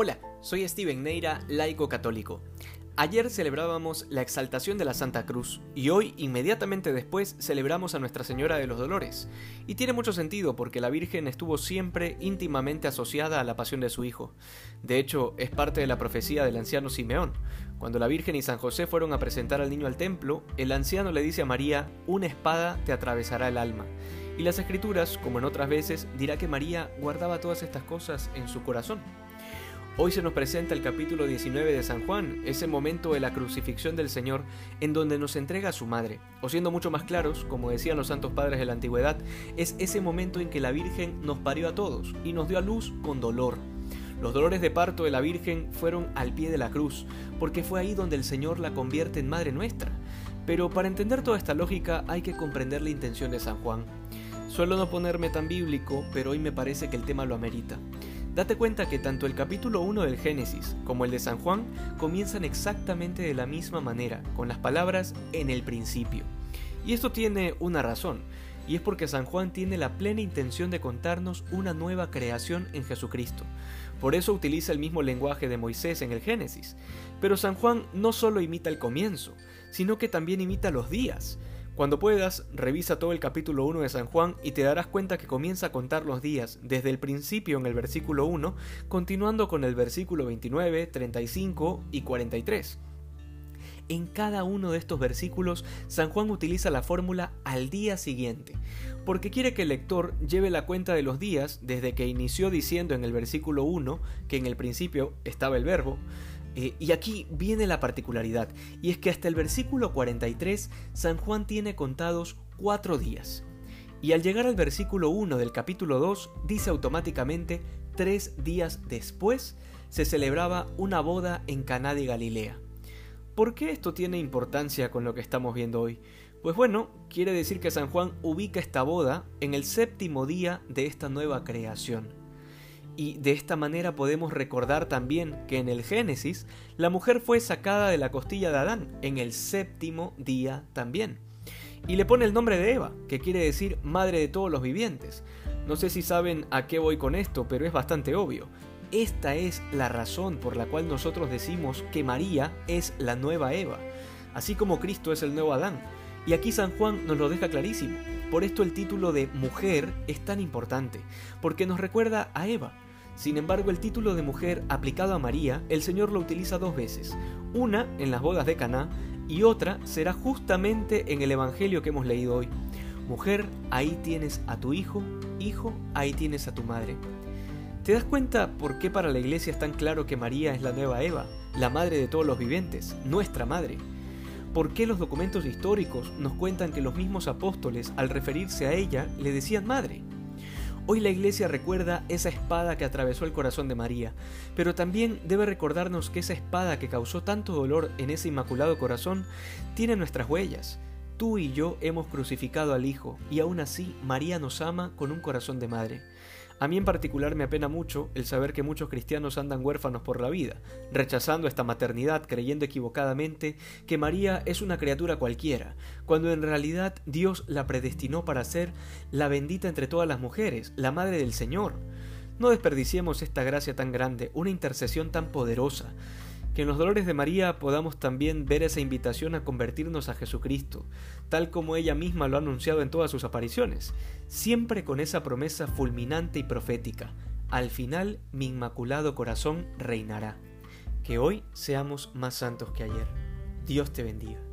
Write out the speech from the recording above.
Hola, soy Steven Neira, laico católico. Ayer celebrábamos la exaltación de la Santa Cruz y hoy, inmediatamente después, celebramos a Nuestra Señora de los Dolores. Y tiene mucho sentido porque la Virgen estuvo siempre íntimamente asociada a la pasión de su Hijo. De hecho, es parte de la profecía del anciano Simeón. Cuando la Virgen y San José fueron a presentar al niño al templo, el anciano le dice a María, una espada te atravesará el alma. Y las escrituras, como en otras veces, dirá que María guardaba todas estas cosas en su corazón. Hoy se nos presenta el capítulo 19 de San Juan, ese momento de la crucifixión del Señor en donde nos entrega a su madre. O siendo mucho más claros, como decían los santos padres de la antigüedad, es ese momento en que la Virgen nos parió a todos y nos dio a luz con dolor. Los dolores de parto de la Virgen fueron al pie de la cruz, porque fue ahí donde el Señor la convierte en Madre nuestra. Pero para entender toda esta lógica hay que comprender la intención de San Juan. Suelo no ponerme tan bíblico, pero hoy me parece que el tema lo amerita. Date cuenta que tanto el capítulo 1 del Génesis como el de San Juan comienzan exactamente de la misma manera, con las palabras en el principio. Y esto tiene una razón, y es porque San Juan tiene la plena intención de contarnos una nueva creación en Jesucristo. Por eso utiliza el mismo lenguaje de Moisés en el Génesis. Pero San Juan no solo imita el comienzo, sino que también imita los días. Cuando puedas, revisa todo el capítulo 1 de San Juan y te darás cuenta que comienza a contar los días desde el principio en el versículo 1, continuando con el versículo 29, 35 y 43. En cada uno de estos versículos, San Juan utiliza la fórmula al día siguiente, porque quiere que el lector lleve la cuenta de los días desde que inició diciendo en el versículo 1 que en el principio estaba el verbo, eh, y aquí viene la particularidad, y es que hasta el versículo 43 San Juan tiene contados cuatro días. Y al llegar al versículo 1 del capítulo 2 dice automáticamente tres días después se celebraba una boda en Caná de Galilea. ¿Por qué esto tiene importancia con lo que estamos viendo hoy? Pues bueno, quiere decir que San Juan ubica esta boda en el séptimo día de esta nueva creación. Y de esta manera podemos recordar también que en el Génesis la mujer fue sacada de la costilla de Adán en el séptimo día también. Y le pone el nombre de Eva, que quiere decir madre de todos los vivientes. No sé si saben a qué voy con esto, pero es bastante obvio. Esta es la razón por la cual nosotros decimos que María es la nueva Eva, así como Cristo es el nuevo Adán. Y aquí San Juan nos lo deja clarísimo. Por esto el título de mujer es tan importante, porque nos recuerda a Eva. Sin embargo, el título de mujer aplicado a María, el Señor lo utiliza dos veces. Una en las bodas de Caná y otra será justamente en el evangelio que hemos leído hoy. Mujer, ahí tienes a tu hijo, hijo, ahí tienes a tu madre. ¿Te das cuenta por qué para la iglesia es tan claro que María es la nueva Eva, la madre de todos los vivientes, nuestra madre? ¿Por qué los documentos históricos nos cuentan que los mismos apóstoles, al referirse a ella, le decían madre? Hoy la iglesia recuerda esa espada que atravesó el corazón de María, pero también debe recordarnos que esa espada que causó tanto dolor en ese inmaculado corazón tiene nuestras huellas. Tú y yo hemos crucificado al Hijo, y aún así María nos ama con un corazón de madre. A mí en particular me apena mucho el saber que muchos cristianos andan huérfanos por la vida, rechazando esta maternidad creyendo equivocadamente que María es una criatura cualquiera, cuando en realidad Dios la predestinó para ser la bendita entre todas las mujeres, la Madre del Señor. No desperdiciemos esta gracia tan grande, una intercesión tan poderosa. Que en los dolores de María podamos también ver esa invitación a convertirnos a Jesucristo, tal como ella misma lo ha anunciado en todas sus apariciones, siempre con esa promesa fulminante y profética. Al final mi inmaculado corazón reinará. Que hoy seamos más santos que ayer. Dios te bendiga.